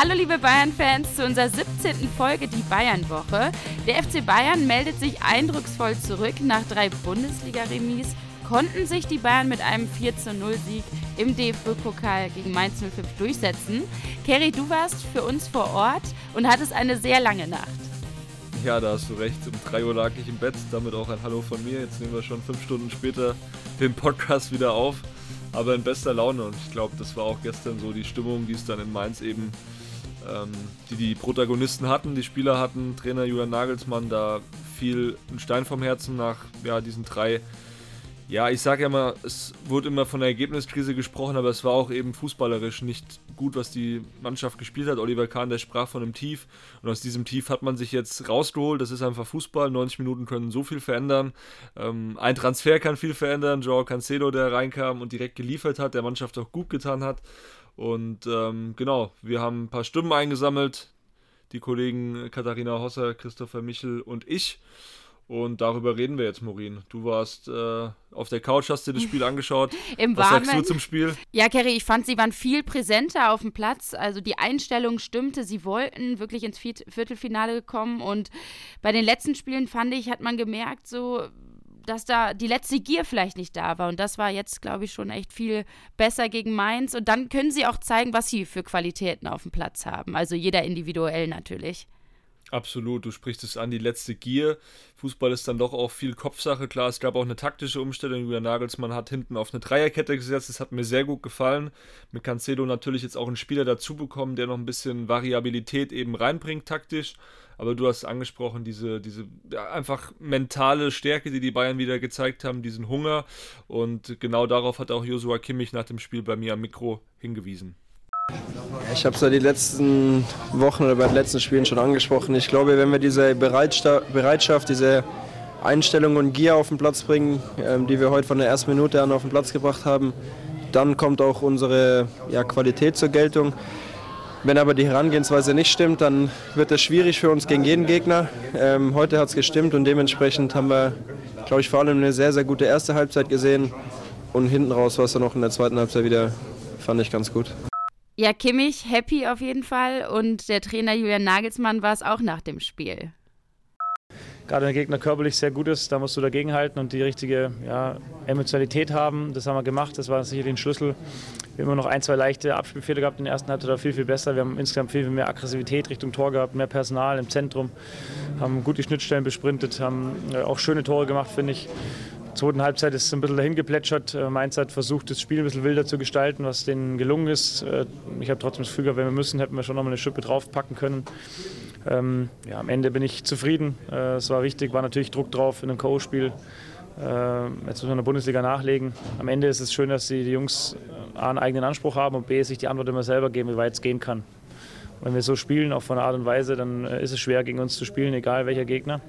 Hallo liebe Bayern-Fans zu unserer 17. Folge Die Bayern-Woche. Der FC Bayern meldet sich eindrucksvoll zurück. Nach drei Bundesliga-Remis konnten sich die Bayern mit einem 4-0-Sieg im DFB-Pokal gegen Mainz 05 durchsetzen. Kerry, du warst für uns vor Ort und hattest eine sehr lange Nacht. Ja, da hast du recht. Um 3 Uhr lag ich im Bett, damit auch ein Hallo von mir. Jetzt nehmen wir schon fünf Stunden später den Podcast wieder auf aber in bester Laune. Und ich glaube, das war auch gestern so die Stimmung, die es dann in Mainz eben, ähm, die die Protagonisten hatten, die Spieler hatten, Trainer Julian Nagelsmann, da fiel ein Stein vom Herzen nach ja, diesen drei ja, ich sage ja mal, es wurde immer von der Ergebniskrise gesprochen, aber es war auch eben fußballerisch nicht gut, was die Mannschaft gespielt hat. Oliver Kahn, der sprach von einem Tief und aus diesem Tief hat man sich jetzt rausgeholt. Das ist einfach Fußball. 90 Minuten können so viel verändern. Ähm, ein Transfer kann viel verändern. Joao Cancelo, der reinkam und direkt geliefert hat, der Mannschaft auch gut getan hat. Und ähm, genau, wir haben ein paar Stimmen eingesammelt. Die Kollegen Katharina Hosser, Christopher Michel und ich. Und darüber reden wir jetzt, Maureen. Du warst äh, auf der Couch, hast dir das Spiel angeschaut. Im Was Warmen. sagst du zum Spiel? Ja, Kerry, ich fand, sie waren viel präsenter auf dem Platz. Also die Einstellung stimmte. Sie wollten wirklich ins Viertelfinale kommen. Und bei den letzten Spielen, fand ich, hat man gemerkt, so dass da die letzte Gier vielleicht nicht da war. Und das war jetzt, glaube ich, schon echt viel besser gegen Mainz. Und dann können sie auch zeigen, was sie für Qualitäten auf dem Platz haben. Also jeder individuell natürlich. Absolut, du sprichst es an, die letzte Gier. Fußball ist dann doch auch viel Kopfsache. Klar, es gab auch eine taktische Umstellung. Julian Nagelsmann hat hinten auf eine Dreierkette gesetzt. Das hat mir sehr gut gefallen. Mit Cancelo natürlich jetzt auch einen Spieler dazu bekommen, der noch ein bisschen Variabilität eben reinbringt taktisch. Aber du hast angesprochen, diese, diese ja, einfach mentale Stärke, die die Bayern wieder gezeigt haben, diesen Hunger. Und genau darauf hat auch Joshua Kimmich nach dem Spiel bei mir am Mikro hingewiesen. Ich habe es ja die letzten Wochen oder bei den letzten Spielen schon angesprochen. Ich glaube, wenn wir diese Bereitschaft, diese Einstellung und Gier auf den Platz bringen, ähm, die wir heute von der ersten Minute an auf den Platz gebracht haben, dann kommt auch unsere ja, Qualität zur Geltung. Wenn aber die Herangehensweise nicht stimmt, dann wird es schwierig für uns gegen jeden Gegner. Ähm, heute hat es gestimmt und dementsprechend haben wir, glaube ich, vor allem eine sehr, sehr gute erste Halbzeit gesehen. Und hinten raus war es dann auch in der zweiten Halbzeit wieder, fand ich ganz gut. Ja, Kimmich happy auf jeden Fall und der Trainer Julian Nagelsmann war es auch nach dem Spiel. Gerade wenn der Gegner körperlich sehr gut ist, da musst du dagegenhalten und die richtige ja, Emotionalität haben. Das haben wir gemacht, das war sicherlich ein Schlüssel. Wir haben immer noch ein, zwei leichte Abspielfehler gehabt in der ersten Halbzeit, viel, viel besser. Wir haben insgesamt viel, viel mehr Aggressivität Richtung Tor gehabt, mehr Personal im Zentrum, haben gut die Schnittstellen besprintet, haben äh, auch schöne Tore gemacht, finde ich zweiten Halbzeit ist es ein bisschen dahin geplätschert. Äh, Mainz hat versucht, das Spiel ein bisschen wilder zu gestalten, was denen gelungen ist. Äh, ich habe trotzdem das Gefühl wenn wir müssen, hätten wir schon noch mal eine Schippe draufpacken können. Ähm, ja, am Ende bin ich zufrieden. Äh, es war wichtig, war natürlich Druck drauf in einem K.O.-Spiel. Jetzt müssen wir in der Bundesliga nachlegen. Am Ende ist es schön, dass die, Jungs A, einen eigenen Anspruch haben und B, sich die Antwort immer selber geben, wie weit es gehen kann. Wenn wir so spielen, auch von Art und Weise, dann ist es schwer, gegen uns zu spielen, egal welcher Gegner.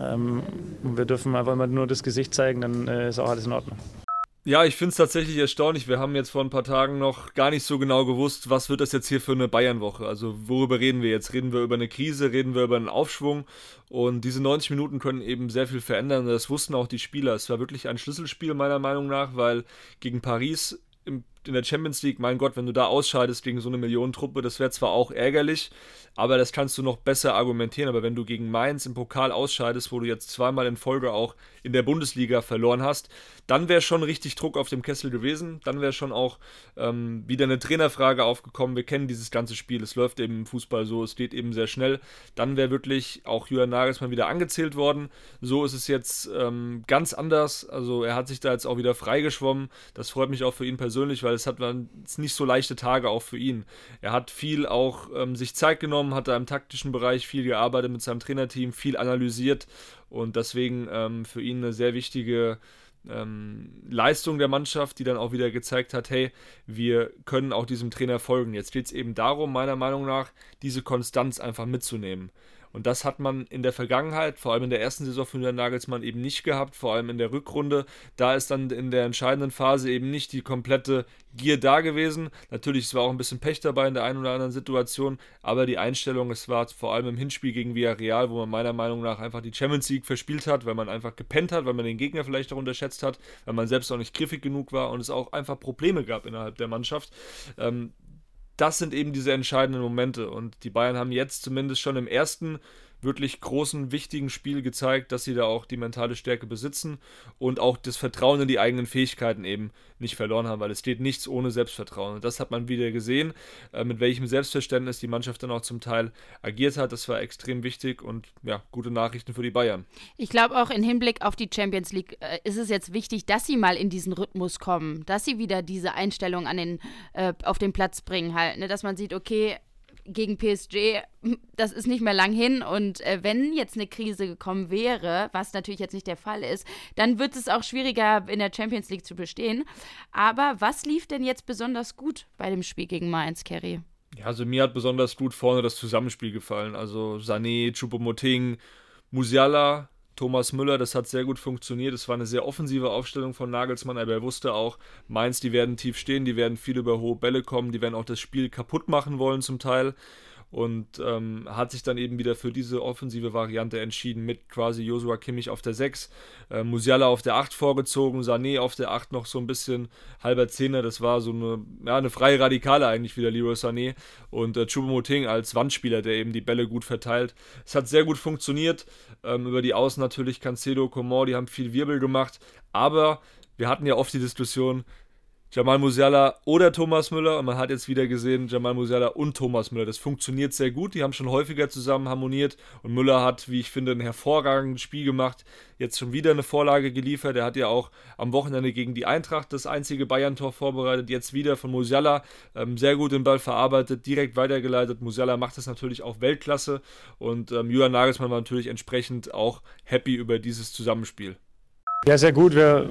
Ähm, wir dürfen einfach immer nur das Gesicht zeigen, dann äh, ist auch alles in Ordnung. Ja, ich finde es tatsächlich erstaunlich. Wir haben jetzt vor ein paar Tagen noch gar nicht so genau gewusst, was wird das jetzt hier für eine Bayernwoche. Also worüber reden wir jetzt? Reden wir über eine Krise, reden wir über einen Aufschwung? Und diese 90 Minuten können eben sehr viel verändern. Das wussten auch die Spieler. Es war wirklich ein Schlüsselspiel meiner Meinung nach, weil gegen Paris in der Champions League, mein Gott, wenn du da ausscheidest gegen so eine Millionentruppe, das wäre zwar auch ärgerlich, aber das kannst du noch besser argumentieren. Aber wenn du gegen Mainz im Pokal ausscheidest, wo du jetzt zweimal in Folge auch in der Bundesliga verloren hast, dann wäre schon richtig Druck auf dem Kessel gewesen. Dann wäre schon auch ähm, wieder eine Trainerfrage aufgekommen. Wir kennen dieses ganze Spiel, es läuft eben im Fußball so, es geht eben sehr schnell. Dann wäre wirklich auch Julian Nagelsmann wieder angezählt worden. So ist es jetzt ähm, ganz anders. Also er hat sich da jetzt auch wieder freigeschwommen. Das freut mich auch für ihn persönlich, weil weil es hat waren nicht so leichte Tage auch für ihn. Er hat viel auch ähm, sich Zeit genommen, hat da im taktischen Bereich viel gearbeitet mit seinem Trainerteam, viel analysiert und deswegen ähm, für ihn eine sehr wichtige ähm, Leistung der Mannschaft, die dann auch wieder gezeigt hat, hey, wir können auch diesem Trainer folgen. Jetzt geht es eben darum, meiner Meinung nach, diese Konstanz einfach mitzunehmen. Und das hat man in der Vergangenheit, vor allem in der ersten Saison von Julian Nagelsmann eben nicht gehabt, vor allem in der Rückrunde. Da ist dann in der entscheidenden Phase eben nicht die komplette Gier da gewesen. Natürlich, es war auch ein bisschen Pech dabei in der einen oder anderen Situation, aber die Einstellung, es war vor allem im Hinspiel gegen Villarreal, wo man meiner Meinung nach einfach die Champions League verspielt hat, weil man einfach gepennt hat, weil man den Gegner vielleicht auch unterschätzt hat, weil man selbst auch nicht griffig genug war und es auch einfach Probleme gab innerhalb der Mannschaft. Ähm, das sind eben diese entscheidenden Momente. Und die Bayern haben jetzt zumindest schon im ersten wirklich großen, wichtigen Spiel gezeigt, dass sie da auch die mentale Stärke besitzen und auch das Vertrauen in die eigenen Fähigkeiten eben nicht verloren haben, weil es steht nichts ohne Selbstvertrauen. Und das hat man wieder gesehen, äh, mit welchem Selbstverständnis die Mannschaft dann auch zum Teil agiert hat. Das war extrem wichtig und ja, gute Nachrichten für die Bayern. Ich glaube auch im Hinblick auf die Champions League äh, ist es jetzt wichtig, dass sie mal in diesen Rhythmus kommen, dass sie wieder diese Einstellung an den, äh, auf den Platz bringen halt, ne? dass man sieht, okay, gegen PSG, das ist nicht mehr lang hin. Und äh, wenn jetzt eine Krise gekommen wäre, was natürlich jetzt nicht der Fall ist, dann wird es auch schwieriger in der Champions League zu bestehen. Aber was lief denn jetzt besonders gut bei dem Spiel gegen Mainz, Kerry? Ja, also mir hat besonders gut vorne das Zusammenspiel gefallen. Also Sané, Choupo-Moting, Musiala, Thomas Müller, das hat sehr gut funktioniert. Es war eine sehr offensive Aufstellung von Nagelsmann, aber er wusste auch, Mainz, die werden tief stehen, die werden viel über hohe Bälle kommen, die werden auch das Spiel kaputt machen wollen zum Teil und ähm, hat sich dann eben wieder für diese offensive Variante entschieden mit quasi Joshua Kimmich auf der 6, äh, Musiala auf der 8 vorgezogen, Sané auf der 8 noch so ein bisschen halber Zehner, das war so eine, ja, eine freie Radikale eigentlich wieder Leroy Sané und äh, Choupo-Moting als Wandspieler, der eben die Bälle gut verteilt. Es hat sehr gut funktioniert, ähm, über die Außen natürlich Cancelo, Coman, die haben viel Wirbel gemacht, aber wir hatten ja oft die Diskussion, Jamal Musiala oder Thomas Müller. Und man hat jetzt wieder gesehen, Jamal Musiala und Thomas Müller. Das funktioniert sehr gut. Die haben schon häufiger zusammen harmoniert. Und Müller hat, wie ich finde, ein hervorragendes Spiel gemacht. Jetzt schon wieder eine Vorlage geliefert. Er hat ja auch am Wochenende gegen die Eintracht das einzige Bayern-Tor vorbereitet. Jetzt wieder von Musiala. Ähm, sehr gut den Ball verarbeitet, direkt weitergeleitet. Musiala macht das natürlich auch Weltklasse. Und ähm, Julian Nagelsmann war natürlich entsprechend auch happy über dieses Zusammenspiel. Ja, sehr gut. Wir,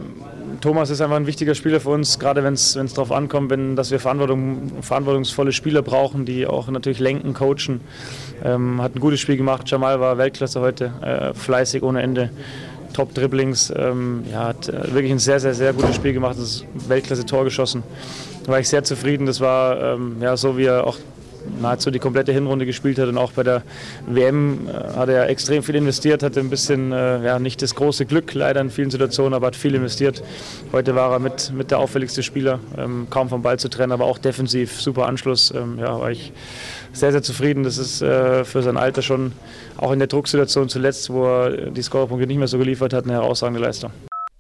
Thomas ist einfach ein wichtiger Spieler für uns, gerade wenn es darauf ankommt, wenn, dass wir Verantwortung, verantwortungsvolle Spieler brauchen, die auch natürlich lenken, coachen. Ähm, hat ein gutes Spiel gemacht. Jamal war Weltklasse heute, äh, fleißig ohne Ende. Top-Dribblings, ähm, ja, hat äh, wirklich ein sehr, sehr, sehr gutes Spiel gemacht, das Weltklasse-Tor geschossen. Da war ich sehr zufrieden. Das war ähm, ja, so, wie er auch nahezu die komplette Hinrunde gespielt hat und auch bei der WM äh, hat er extrem viel investiert, hatte ein bisschen, äh, ja, nicht das große Glück leider in vielen Situationen, aber hat viel investiert. Heute war er mit, mit der auffälligste Spieler, ähm, kaum vom Ball zu trennen, aber auch defensiv, super Anschluss. Ähm, ja, war ich sehr, sehr zufrieden. Das ist äh, für sein Alter schon auch in der Drucksituation zuletzt, wo er die Scorerpunkte nicht mehr so geliefert hat, eine herausragende Leistung.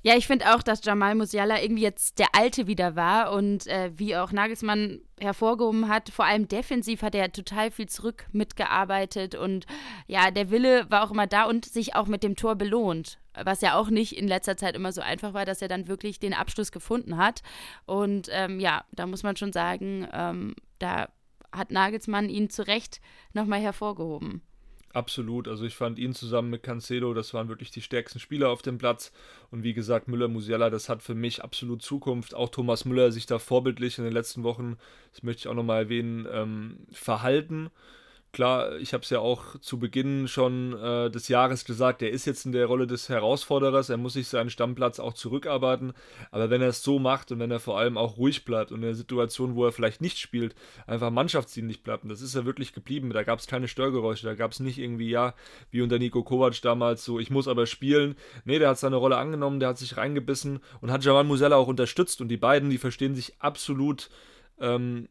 Ja, ich finde auch, dass Jamal Musiala irgendwie jetzt der Alte wieder war und äh, wie auch Nagelsmann hervorgehoben hat, vor allem defensiv hat er total viel zurück mitgearbeitet und ja, der Wille war auch immer da und sich auch mit dem Tor belohnt, was ja auch nicht in letzter Zeit immer so einfach war, dass er dann wirklich den Abschluss gefunden hat und ähm, ja, da muss man schon sagen, ähm, da hat Nagelsmann ihn zu Recht nochmal hervorgehoben. Absolut. Also ich fand ihn zusammen mit Cancelo, das waren wirklich die stärksten Spieler auf dem Platz. Und wie gesagt, Müller Musiala, das hat für mich absolut Zukunft. Auch Thomas Müller sich da vorbildlich in den letzten Wochen, das möchte ich auch nochmal erwähnen, ähm, verhalten. Klar, ich habe es ja auch zu Beginn schon äh, des Jahres gesagt, er ist jetzt in der Rolle des Herausforderers, er muss sich seinen Stammplatz auch zurückarbeiten, aber wenn er es so macht und wenn er vor allem auch ruhig bleibt und in der Situation, wo er vielleicht nicht spielt, einfach mannschaftsdienlich bleibt, und das ist er wirklich geblieben, da gab es keine Störgeräusche, da gab es nicht irgendwie, ja, wie unter Nico Kovac damals so, ich muss aber spielen, nee, der hat seine Rolle angenommen, der hat sich reingebissen und hat Jamal Musella auch unterstützt. Und die beiden, die verstehen sich absolut ähm,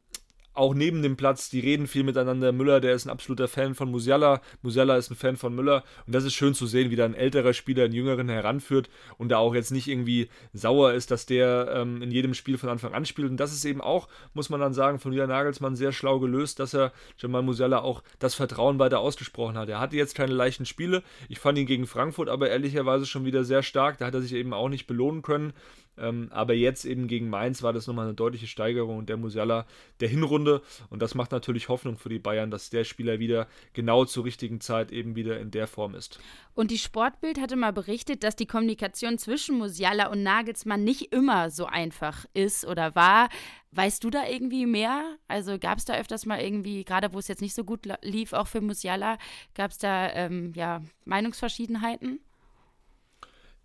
auch neben dem Platz, die reden viel miteinander. Müller, der ist ein absoluter Fan von Musiala. Musiala ist ein Fan von Müller. Und das ist schön zu sehen, wie da ein älterer Spieler einen jüngeren heranführt und da auch jetzt nicht irgendwie sauer ist, dass der ähm, in jedem Spiel von Anfang an spielt. Und das ist eben auch, muss man dann sagen, von Julian Nagelsmann sehr schlau gelöst, dass er Jamal Musiala auch das Vertrauen weiter ausgesprochen hat. Er hatte jetzt keine leichten Spiele. Ich fand ihn gegen Frankfurt aber ehrlicherweise schon wieder sehr stark. Da hat er sich eben auch nicht belohnen können. Ähm, aber jetzt eben gegen Mainz war das nochmal eine deutliche Steigerung und der Musiala der Hinrunde. Und das macht natürlich Hoffnung für die Bayern, dass der Spieler wieder genau zur richtigen Zeit eben wieder in der Form ist. Und die Sportbild hatte mal berichtet, dass die Kommunikation zwischen Musiala und Nagelsmann nicht immer so einfach ist oder war. Weißt du da irgendwie mehr? Also gab es da öfters mal irgendwie, gerade wo es jetzt nicht so gut lief, auch für Musiala, gab es da ähm, ja, Meinungsverschiedenheiten?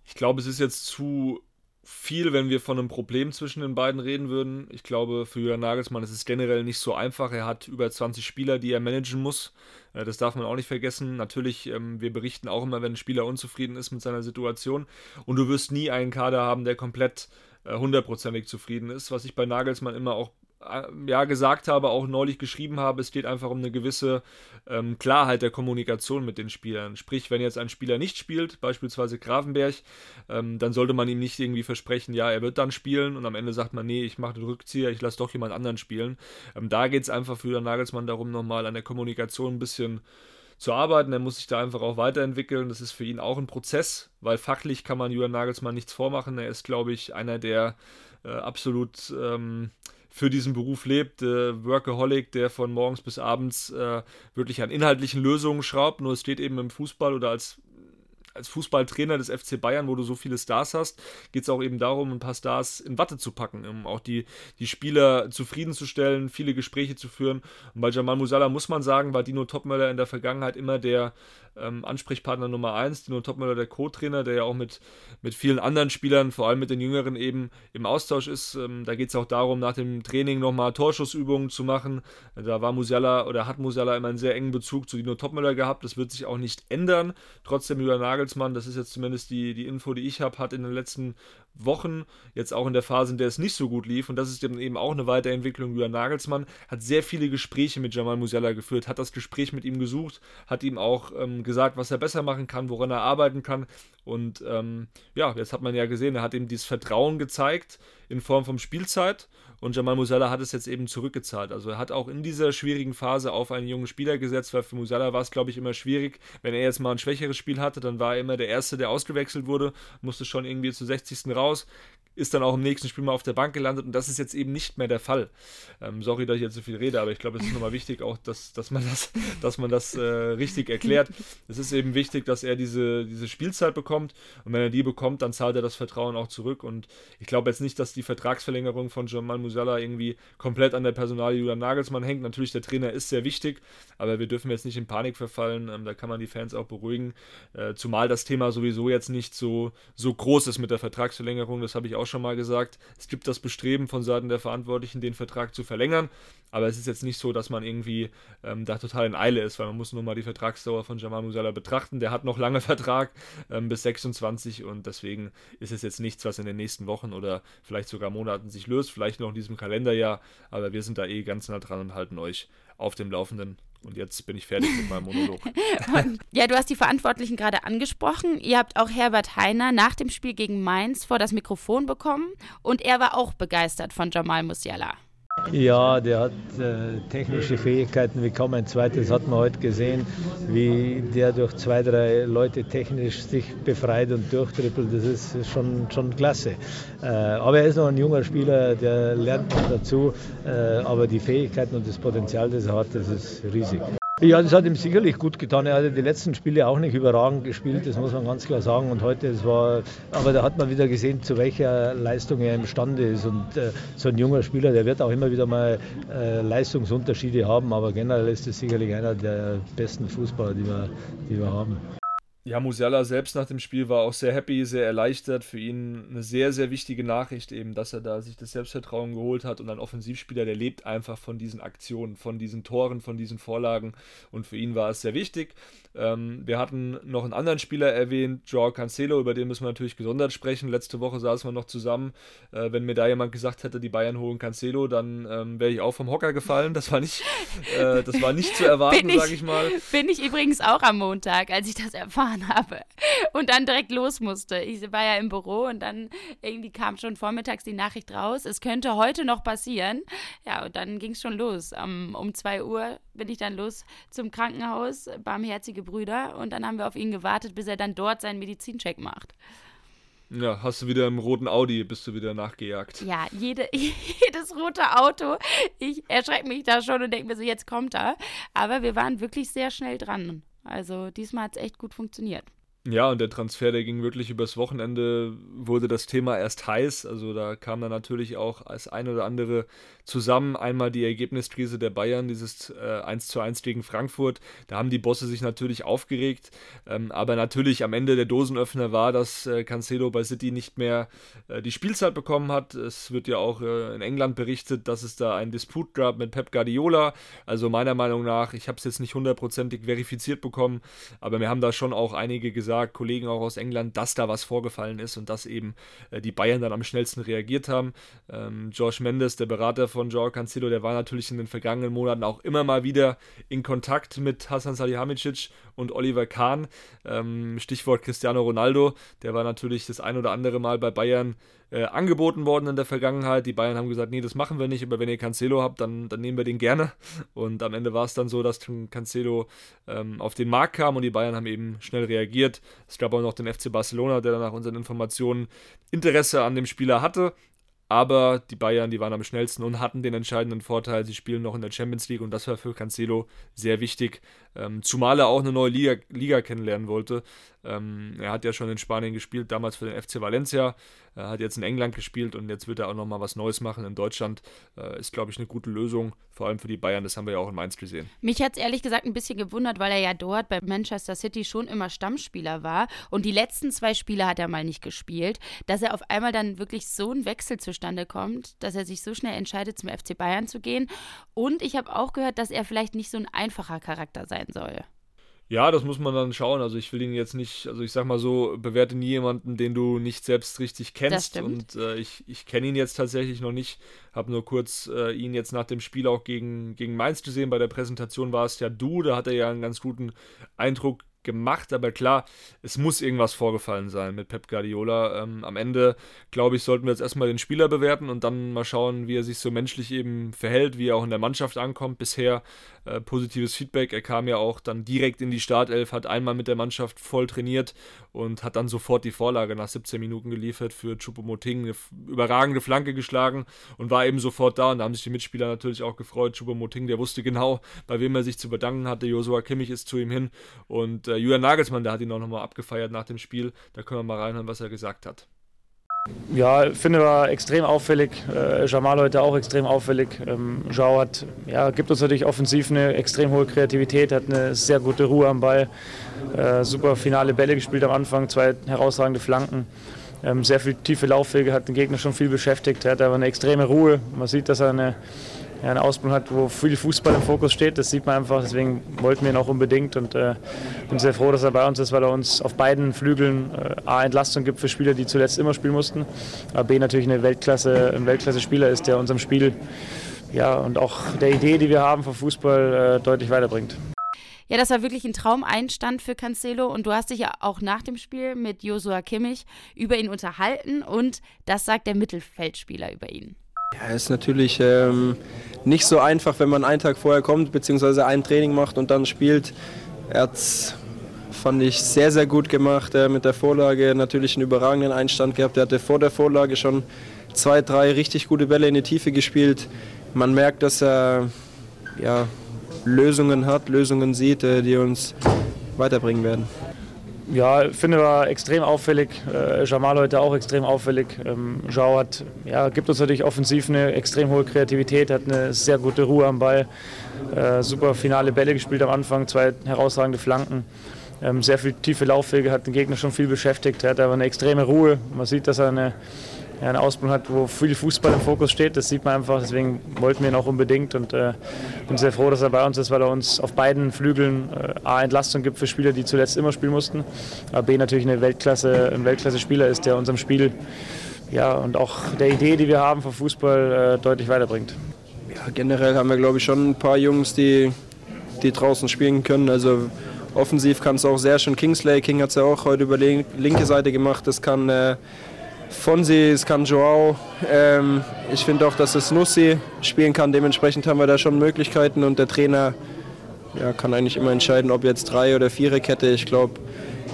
Ich glaube, es ist jetzt zu viel, wenn wir von einem Problem zwischen den beiden reden würden. Ich glaube, für Jürgen Nagelsmann ist es generell nicht so einfach. Er hat über 20 Spieler, die er managen muss. Äh, das darf man auch nicht vergessen. Natürlich, ähm, wir berichten auch immer, wenn ein Spieler unzufrieden ist mit seiner Situation. Und du wirst nie einen Kader haben, der komplett äh, hundertprozentig zufrieden ist. Was ich bei Nagelsmann immer auch ja gesagt habe, auch neulich geschrieben habe, es geht einfach um eine gewisse ähm, Klarheit der Kommunikation mit den Spielern. Sprich, wenn jetzt ein Spieler nicht spielt, beispielsweise Grafenberg, ähm, dann sollte man ihm nicht irgendwie versprechen, ja, er wird dann spielen und am Ende sagt man, nee, ich mache den Rückzieher, ich lasse doch jemand anderen spielen. Ähm, da geht es einfach für den Nagelsmann darum, nochmal an der Kommunikation ein bisschen zu arbeiten. Er muss sich da einfach auch weiterentwickeln. Das ist für ihn auch ein Prozess, weil fachlich kann man Julian Nagelsmann nichts vormachen. Er ist, glaube ich, einer, der äh, absolut ähm, für diesen Beruf lebt, äh, Workaholic, der von morgens bis abends äh, wirklich an inhaltlichen Lösungen schraubt. Nur es steht eben im Fußball oder als als Fußballtrainer des FC Bayern, wo du so viele Stars hast, geht es auch eben darum, ein paar Stars in Watte zu packen, um auch die, die Spieler zufriedenzustellen, viele Gespräche zu führen. Und bei Jamal Musala muss man sagen, war Dino Topmöller in der Vergangenheit immer der ähm, Ansprechpartner Nummer 1, Dino Topmöller, der Co-Trainer, der ja auch mit, mit vielen anderen Spielern, vor allem mit den Jüngeren eben im Austausch ist. Ähm, da geht es auch darum, nach dem Training nochmal Torschussübungen zu machen. Da war Musiala oder hat Musiala immer einen sehr engen Bezug zu Dino Topmöller gehabt. Das wird sich auch nicht ändern. Trotzdem über Nagelsmann, das ist jetzt zumindest die, die Info, die ich habe, hat in den letzten Wochen, jetzt auch in der Phase, in der es nicht so gut lief, und das ist eben auch eine Weiterentwicklung. Über Nagelsmann, hat sehr viele Gespräche mit Jamal Musiala geführt, hat das Gespräch mit ihm gesucht, hat ihm auch ähm, gesagt, was er besser machen kann, woran er arbeiten kann. Und ähm, ja, jetzt hat man ja gesehen, er hat ihm dieses Vertrauen gezeigt in Form von Spielzeit und Jamal Musiala hat es jetzt eben zurückgezahlt. Also er hat auch in dieser schwierigen Phase auf einen jungen Spieler gesetzt, weil für Musiala war es, glaube ich, immer schwierig. Wenn er jetzt mal ein schwächeres Spiel hatte, dann war er immer der Erste, der ausgewechselt wurde, musste schon irgendwie zu 60. raus ist dann auch im nächsten Spiel mal auf der Bank gelandet und das ist jetzt eben nicht mehr der Fall. Ähm, sorry, dass ich jetzt so viel rede, aber ich glaube, es ist nochmal wichtig, auch dass, dass man das, dass man das äh, richtig erklärt. Es ist eben wichtig, dass er diese, diese Spielzeit bekommt und wenn er die bekommt, dann zahlt er das Vertrauen auch zurück und ich glaube jetzt nicht, dass die Vertragsverlängerung von Jamal Musiala irgendwie komplett an der Personalie Julian Nagelsmann hängt. Natürlich, der Trainer ist sehr wichtig, aber wir dürfen jetzt nicht in Panik verfallen. Ähm, da kann man die Fans auch beruhigen, äh, zumal das Thema sowieso jetzt nicht so, so groß ist mit der Vertragsverlängerung. Das habe ich auch auch schon mal gesagt, es gibt das Bestreben von Seiten der Verantwortlichen, den Vertrag zu verlängern. Aber es ist jetzt nicht so, dass man irgendwie ähm, da total in Eile ist, weil man muss nur mal die Vertragsdauer von Jamal Musiala betrachten. Der hat noch lange Vertrag ähm, bis 26 und deswegen ist es jetzt nichts, was in den nächsten Wochen oder vielleicht sogar Monaten sich löst. Vielleicht noch in diesem Kalenderjahr. Aber wir sind da eh ganz nah dran und halten euch auf dem Laufenden. Und jetzt bin ich fertig mit meinem Monolog. ja, du hast die Verantwortlichen gerade angesprochen. Ihr habt auch Herbert Heiner nach dem Spiel gegen Mainz vor das Mikrofon bekommen und er war auch begeistert von Jamal Musiala. Ja, der hat äh, technische Fähigkeiten wie kaum ein zweites, hat man heute gesehen, wie der durch zwei, drei Leute technisch sich befreit und durchtrippelt. Das ist schon, schon klasse. Äh, aber er ist noch ein junger Spieler, der lernt noch dazu. Äh, aber die Fähigkeiten und das Potenzial, das er hat, das ist riesig. Ja, das hat ihm sicherlich gut getan. Er hat die letzten Spiele auch nicht überragend gespielt, das muss man ganz klar sagen. Und heute, es war, aber da hat man wieder gesehen, zu welcher Leistung er imstande ist. Und äh, so ein junger Spieler, der wird auch immer wieder mal äh, Leistungsunterschiede haben, aber generell ist es sicherlich einer der besten Fußballer, die wir, die wir haben. Ja, Musiala selbst nach dem Spiel war auch sehr happy, sehr erleichtert. Für ihn eine sehr, sehr wichtige Nachricht eben, dass er da sich das Selbstvertrauen geholt hat und ein Offensivspieler, der lebt einfach von diesen Aktionen, von diesen Toren, von diesen Vorlagen und für ihn war es sehr wichtig. Ähm, wir hatten noch einen anderen Spieler erwähnt, Joao Cancelo, über den müssen wir natürlich gesondert sprechen. Letzte Woche saßen wir noch zusammen. Äh, wenn mir da jemand gesagt hätte, die Bayern holen Cancelo, dann ähm, wäre ich auch vom Hocker gefallen. Das war nicht, äh, das war nicht zu erwarten, sage ich mal. Bin ich übrigens auch am Montag, als ich das erfahren habe und dann direkt los musste. Ich war ja im Büro und dann irgendwie kam schon vormittags die Nachricht raus, es könnte heute noch passieren. Ja, und dann ging es schon los. Um, um 2 Uhr bin ich dann los zum Krankenhaus, barmherzige Brüder, und dann haben wir auf ihn gewartet, bis er dann dort seinen Medizincheck macht. Ja, hast du wieder im roten Audi, bist du wieder nachgejagt. Ja, jede, jedes rote Auto. Ich erschrecke mich da schon und denke mir so, jetzt kommt er. Aber wir waren wirklich sehr schnell dran. Also diesmal hat es echt gut funktioniert. Ja, und der Transfer, der ging wirklich übers Wochenende, wurde das Thema erst heiß. Also da kam dann natürlich auch das ein oder andere zusammen. Einmal die Ergebniskrise der Bayern, dieses äh, 1 zu 1 gegen Frankfurt. Da haben die Bosse sich natürlich aufgeregt. Ähm, aber natürlich am Ende der Dosenöffner war, dass äh, Cancelo bei City nicht mehr äh, die Spielzeit bekommen hat. Es wird ja auch äh, in England berichtet, dass es da einen Disput gab mit Pep Guardiola. Also meiner Meinung nach, ich habe es jetzt nicht hundertprozentig verifiziert bekommen, aber mir haben da schon auch einige gesagt, gefragt, Kollegen auch aus England, dass da was vorgefallen ist und dass eben äh, die Bayern dann am schnellsten reagiert haben. Ähm, George Mendes, der Berater von Joao Cancelo, der war natürlich in den vergangenen Monaten auch immer mal wieder in Kontakt mit Hasan Salihamidzic und Oliver Kahn. Ähm, Stichwort Cristiano Ronaldo, der war natürlich das ein oder andere Mal bei Bayern äh, angeboten worden in der Vergangenheit. Die Bayern haben gesagt, nee, das machen wir nicht, aber wenn ihr Cancelo habt, dann, dann nehmen wir den gerne. Und am Ende war es dann so, dass Cancelo ähm, auf den Markt kam und die Bayern haben eben schnell reagiert. Es gab auch noch den FC Barcelona, der nach unseren Informationen Interesse an dem Spieler hatte. Aber die Bayern, die waren am schnellsten und hatten den entscheidenden Vorteil, sie spielen noch in der Champions League und das war für Cancelo sehr wichtig, ähm, zumal er auch eine neue Liga, Liga kennenlernen wollte. Ähm, er hat ja schon in Spanien gespielt, damals für den FC Valencia, er hat jetzt in England gespielt und jetzt wird er auch nochmal was Neues machen in Deutschland. Äh, ist, glaube ich, eine gute Lösung, vor allem für die Bayern, das haben wir ja auch in Mainz gesehen. Mich hat es ehrlich gesagt ein bisschen gewundert, weil er ja dort bei Manchester City schon immer Stammspieler war und die letzten zwei Spiele hat er mal nicht gespielt, dass er auf einmal dann wirklich so ein Wechsel zustande kommt, dass er sich so schnell entscheidet, zum FC Bayern zu gehen. Und ich habe auch gehört, dass er vielleicht nicht so ein einfacher Charakter sein soll. Ja, das muss man dann schauen. Also ich will ihn jetzt nicht, also ich sag mal so, bewerte nie jemanden, den du nicht selbst richtig kennst. Und äh, ich, ich kenne ihn jetzt tatsächlich noch nicht. Habe nur kurz äh, ihn jetzt nach dem Spiel auch gegen, gegen Mainz gesehen. Bei der Präsentation war es ja du, da hat er ja einen ganz guten Eindruck gemacht, aber klar, es muss irgendwas vorgefallen sein mit Pep Guardiola. Ähm, am Ende, glaube ich, sollten wir jetzt erstmal den Spieler bewerten und dann mal schauen, wie er sich so menschlich eben verhält, wie er auch in der Mannschaft ankommt. Bisher äh, positives Feedback. Er kam ja auch dann direkt in die Startelf, hat einmal mit der Mannschaft voll trainiert und hat dann sofort die Vorlage nach 17 Minuten geliefert für Choupo-Moting, eine überragende Flanke geschlagen und war eben sofort da. Und da haben sich die Mitspieler natürlich auch gefreut. Choupo-Moting, der wusste genau, bei wem er sich zu bedanken hatte. Josua Kimmich ist zu ihm hin und äh, Julian Nagelsmann, der hat ihn auch nochmal abgefeiert nach dem Spiel. Da können wir mal reinhören, was er gesagt hat. Ja, finde war extrem auffällig. Äh, Jamal heute auch extrem auffällig. Ähm, Joao hat, ja, gibt uns natürlich offensiv eine extrem hohe Kreativität, hat eine sehr gute Ruhe am Ball. Äh, super finale Bälle gespielt am Anfang, zwei herausragende Flanken. Ähm, sehr viel tiefe Laufwege, hat den Gegner schon viel beschäftigt. Er hat aber eine extreme Ruhe. Man sieht, dass er eine ja, eine Ausbildung hat, wo viel Fußball im Fokus steht. Das sieht man einfach. Deswegen wollten wir ihn auch unbedingt und äh, bin sehr froh, dass er bei uns ist, weil er uns auf beiden Flügeln äh, A Entlastung gibt für Spieler, die zuletzt immer spielen mussten, aber B natürlich eine Weltklasse, ein Weltklasse-Spieler ist, der unserem Spiel ja, und auch der Idee, die wir haben vom Fußball, äh, deutlich weiterbringt. Ja, das war wirklich ein Traumeinstand für Cancelo und du hast dich ja auch nach dem Spiel mit Josua Kimmich über ihn unterhalten und das sagt der Mittelfeldspieler über ihn. Ja, ist natürlich ähm, nicht so einfach, wenn man einen Tag vorher kommt, beziehungsweise ein Training macht und dann spielt. Er hat fand ich sehr, sehr gut gemacht. Er mit der Vorlage natürlich einen überragenden Einstand gehabt. Er hatte vor der Vorlage schon zwei, drei richtig gute Bälle in die Tiefe gespielt. Man merkt, dass er ja, Lösungen hat, Lösungen sieht, äh, die uns weiterbringen werden. Ja, finde war extrem auffällig. Äh, Jamal heute auch extrem auffällig. Ähm, Joao hat, ja, gibt uns natürlich offensiv eine extrem hohe Kreativität, hat eine sehr gute Ruhe am Ball. Äh, super finale Bälle gespielt am Anfang, zwei herausragende Flanken. Ähm, sehr viel tiefe Laufwege, hat den Gegner schon viel beschäftigt. Er hat aber eine extreme Ruhe. Man sieht, dass er eine ja, eine Ausbildung hat, wo viel Fußball im Fokus steht. Das sieht man einfach. Deswegen wollten wir ihn auch unbedingt und äh, bin sehr froh, dass er bei uns ist, weil er uns auf beiden Flügeln äh, A Entlastung gibt für Spieler, die zuletzt immer spielen mussten, aber B natürlich eine Weltklasse, ein Weltklasse-Spieler ist, der unserem Spiel ja, und auch der Idee, die wir haben vom Fußball, äh, deutlich weiterbringt. Ja, generell haben wir, glaube ich, schon ein paar Jungs, die, die draußen spielen können. Also offensiv kann es auch sehr schön Kingsley. King hat es ja auch heute über die linke Seite gemacht. Das kann äh, Fonsi, es kann Joao. Ähm, ich finde auch, dass es Nussi spielen kann. Dementsprechend haben wir da schon Möglichkeiten und der Trainer ja, kann eigentlich immer entscheiden, ob jetzt drei oder vier Kette. Ich glaube,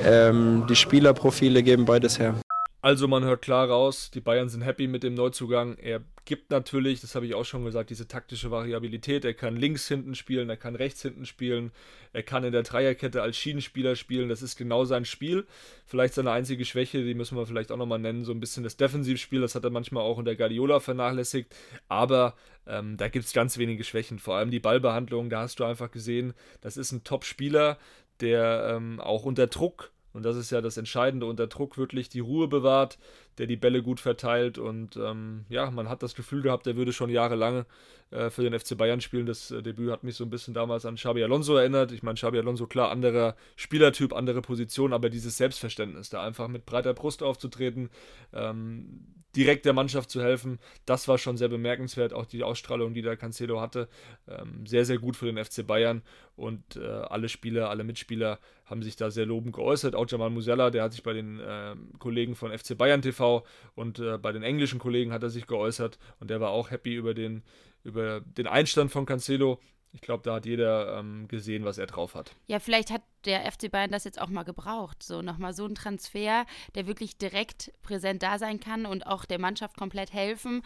ähm, die Spielerprofile geben beides her. Also man hört klar raus, die Bayern sind happy mit dem Neuzugang. Er gibt natürlich, das habe ich auch schon gesagt, diese taktische Variabilität. Er kann links hinten spielen, er kann rechts hinten spielen, er kann in der Dreierkette als Schienenspieler spielen. Das ist genau sein Spiel. Vielleicht seine einzige Schwäche, die müssen wir vielleicht auch nochmal nennen, so ein bisschen das Defensivspiel. Das hat er manchmal auch in der Guardiola vernachlässigt. Aber ähm, da gibt es ganz wenige Schwächen. Vor allem die Ballbehandlung, da hast du einfach gesehen, das ist ein Top-Spieler, der ähm, auch unter Druck Und das ist ja das Entscheidende, unter Druck wirklich die Ruhe bewahrt, der die Bälle gut verteilt. Und ähm, ja, man hat das Gefühl gehabt, er würde schon jahrelang äh, für den FC Bayern spielen. Das äh, Debüt hat mich so ein bisschen damals an Xabi Alonso erinnert. Ich meine, Xabi Alonso, klar, anderer Spielertyp, andere Position, aber dieses Selbstverständnis, da einfach mit breiter Brust aufzutreten, ähm, direkt der Mannschaft zu helfen, das war schon sehr bemerkenswert. Auch die Ausstrahlung, die der Cancelo hatte, ähm, sehr, sehr gut für den FC Bayern. Und äh, alle Spieler, alle Mitspieler haben sich da sehr lobend geäußert. Auch Jamal Musiala, der hat sich bei den äh, Kollegen von FC Bayern TV und äh, bei den englischen Kollegen hat er sich geäußert und der war auch happy über den, über den Einstand von Cancelo. Ich glaube, da hat jeder ähm, gesehen, was er drauf hat. Ja, vielleicht hat der FC Bayern das jetzt auch mal gebraucht. So nochmal so ein Transfer, der wirklich direkt präsent da sein kann und auch der Mannschaft komplett helfen.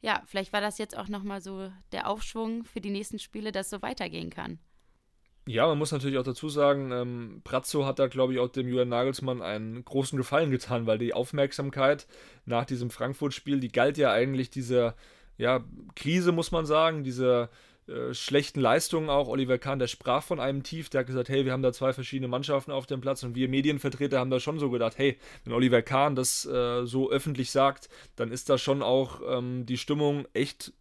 Ja, vielleicht war das jetzt auch nochmal so der Aufschwung für die nächsten Spiele, dass so weitergehen kann. Ja, man muss natürlich auch dazu sagen, ähm, Brazzo hat da, glaube ich, auch dem Julian Nagelsmann einen großen Gefallen getan, weil die Aufmerksamkeit nach diesem Frankfurt-Spiel, die galt ja eigentlich dieser ja, Krise, muss man sagen, dieser äh, schlechten Leistungen auch. Oliver Kahn, der sprach von einem Tief, der hat gesagt, hey, wir haben da zwei verschiedene Mannschaften auf dem Platz und wir Medienvertreter haben da schon so gedacht, hey, wenn Oliver Kahn das äh, so öffentlich sagt, dann ist da schon auch ähm, die Stimmung echt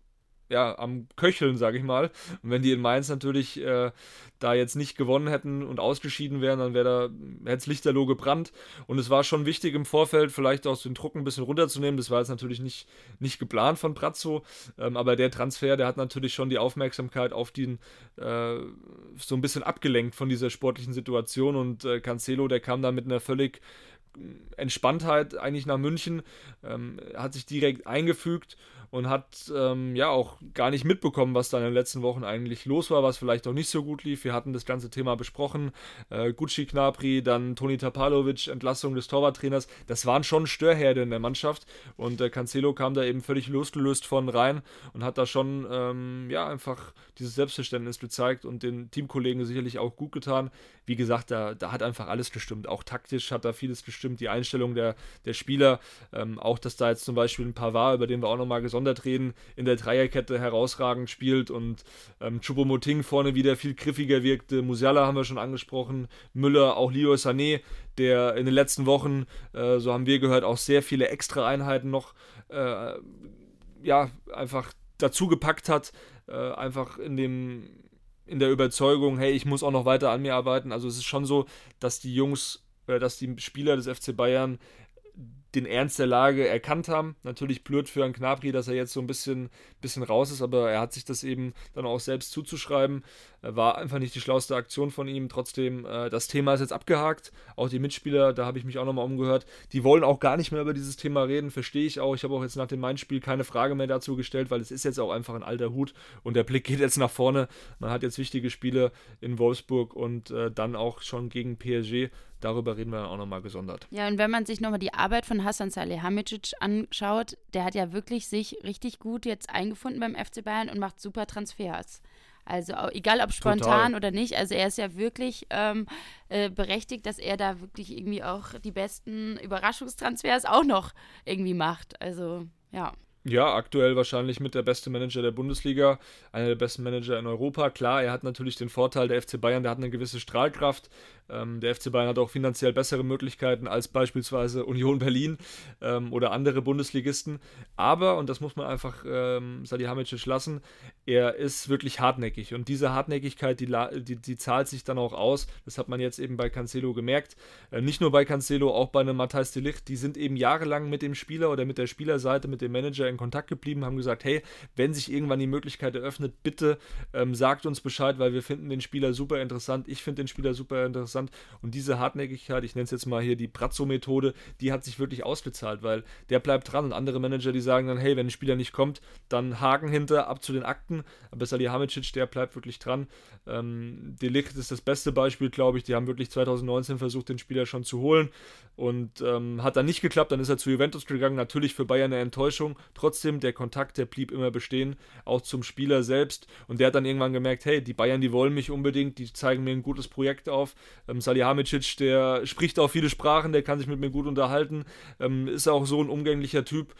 ja, am Köcheln, sage ich mal. Und wenn die in Mainz natürlich äh, da jetzt nicht gewonnen hätten und ausgeschieden wären, dann wäre da, hätte es Lichterloh gebrannt. Und es war schon wichtig im Vorfeld, vielleicht auch den Druck ein bisschen runterzunehmen. Das war jetzt natürlich nicht, nicht geplant von Prazzo, ähm, aber der Transfer, der hat natürlich schon die Aufmerksamkeit auf den äh, so ein bisschen abgelenkt von dieser sportlichen Situation. Und äh, Cancelo, der kam da mit einer völlig Entspanntheit eigentlich nach München, ähm, hat sich direkt eingefügt und hat ähm, ja auch gar nicht mitbekommen, was da in den letzten Wochen eigentlich los war, was vielleicht auch nicht so gut lief. Wir hatten das ganze Thema besprochen. Äh, Gucci Knapri, dann Toni Tapalovic, Entlassung des Torwarttrainers. Das waren schon Störherde in der Mannschaft und äh, Cancelo kam da eben völlig losgelöst von rein und hat da schon ähm, ja einfach dieses Selbstverständnis gezeigt und den Teamkollegen sicherlich auch gut getan. Wie gesagt, da, da hat einfach alles gestimmt. Auch taktisch hat da vieles gestimmt. Die Einstellung der, der Spieler, ähm, auch dass da jetzt zum Beispiel ein Pavard, über den wir auch nochmal gesondert reden, in der Dreierkette herausragend spielt und ähm, Choupo-Moting vorne wieder viel griffiger wirkte. Musiala haben wir schon angesprochen, Müller, auch Leo Sané, der in den letzten Wochen, äh, so haben wir gehört, auch sehr viele extra Einheiten noch äh, ja, einfach dazu gepackt hat, äh, einfach in dem in der Überzeugung, hey, ich muss auch noch weiter an mir arbeiten. Also es ist schon so, dass die Jungs, äh, dass die Spieler des FC Bayern den Ernst der Lage erkannt haben. Natürlich blöd für einen Knabri, dass er jetzt so ein bisschen, bisschen raus ist, aber er hat sich das eben dann auch selbst zuzuschreiben. War einfach nicht die schlauste Aktion von ihm. Trotzdem, äh, das Thema ist jetzt abgehakt. Auch die Mitspieler, da habe ich mich auch nochmal umgehört, die wollen auch gar nicht mehr über dieses Thema reden, verstehe ich auch. Ich habe auch jetzt nach dem Main-Spiel keine Frage mehr dazu gestellt, weil es ist jetzt auch einfach ein alter Hut und der Blick geht jetzt nach vorne. Man hat jetzt wichtige Spiele in Wolfsburg und äh, dann auch schon gegen PSG. Darüber reden wir dann auch nochmal gesondert. Ja, und wenn man sich nochmal die Arbeit von Hassan Salihamidzic anschaut, der hat ja wirklich sich richtig gut jetzt eingefunden beim FC Bayern und macht super Transfers. Also egal ob spontan Total. oder nicht, also er ist ja wirklich ähm, äh, berechtigt, dass er da wirklich irgendwie auch die besten Überraschungstransfers auch noch irgendwie macht. Also ja. Ja, aktuell wahrscheinlich mit der beste Manager der Bundesliga, einer der besten Manager in Europa. Klar, er hat natürlich den Vorteil, der FC Bayern, der hat eine gewisse Strahlkraft. Ähm, der FC Bayern hat auch finanziell bessere Möglichkeiten als beispielsweise Union Berlin ähm, oder andere Bundesligisten. Aber, und das muss man einfach ähm, Salihamidzic lassen, er ist wirklich hartnäckig. Und diese Hartnäckigkeit, die, die, die, zahlt sich dann auch aus. Das hat man jetzt eben bei Cancelo gemerkt. Äh, nicht nur bei Cancelo, auch bei einem Matthijs de Ligt. Die sind eben jahrelang mit dem Spieler oder mit der Spielerseite, mit dem Manager in Kontakt geblieben, haben gesagt, hey, wenn sich irgendwann die Möglichkeit eröffnet, bitte ähm, sagt uns Bescheid, weil wir finden den Spieler super interessant. Ich finde den Spieler super interessant interessant. Und diese Hartnäckigkeit, ich nenne es jetzt mal hier die Brazzo-Methode, die hat sich wirklich ausgezahlt, weil der bleibt dran. Und andere Manager, die sagen dann, hey, wenn ein Spieler nicht kommt, dann Haken hinter, ab zu den Akten. Aber Salihamidzic, der bleibt wirklich dran. Ähm, Delicht ist das beste Beispiel, glaube ich. Die haben wirklich 2019 versucht, den Spieler schon zu holen und ähm, hat dann nicht geklappt. Dann ist er zu Juventus gegangen. Natürlich für Bayern eine Enttäuschung. Trotzdem, der Kontakt, der blieb immer bestehen, auch zum Spieler selbst. Und der hat dann irgendwann gemerkt, hey, die Bayern, die wollen mich unbedingt, die zeigen mir ein gutes Projekt auf. Ähm, Salihamidzic, der spricht auch viele Sprachen, der kann sich mit mir gut unterhalten, ähm, ist auch so ein umgänglicher Typ.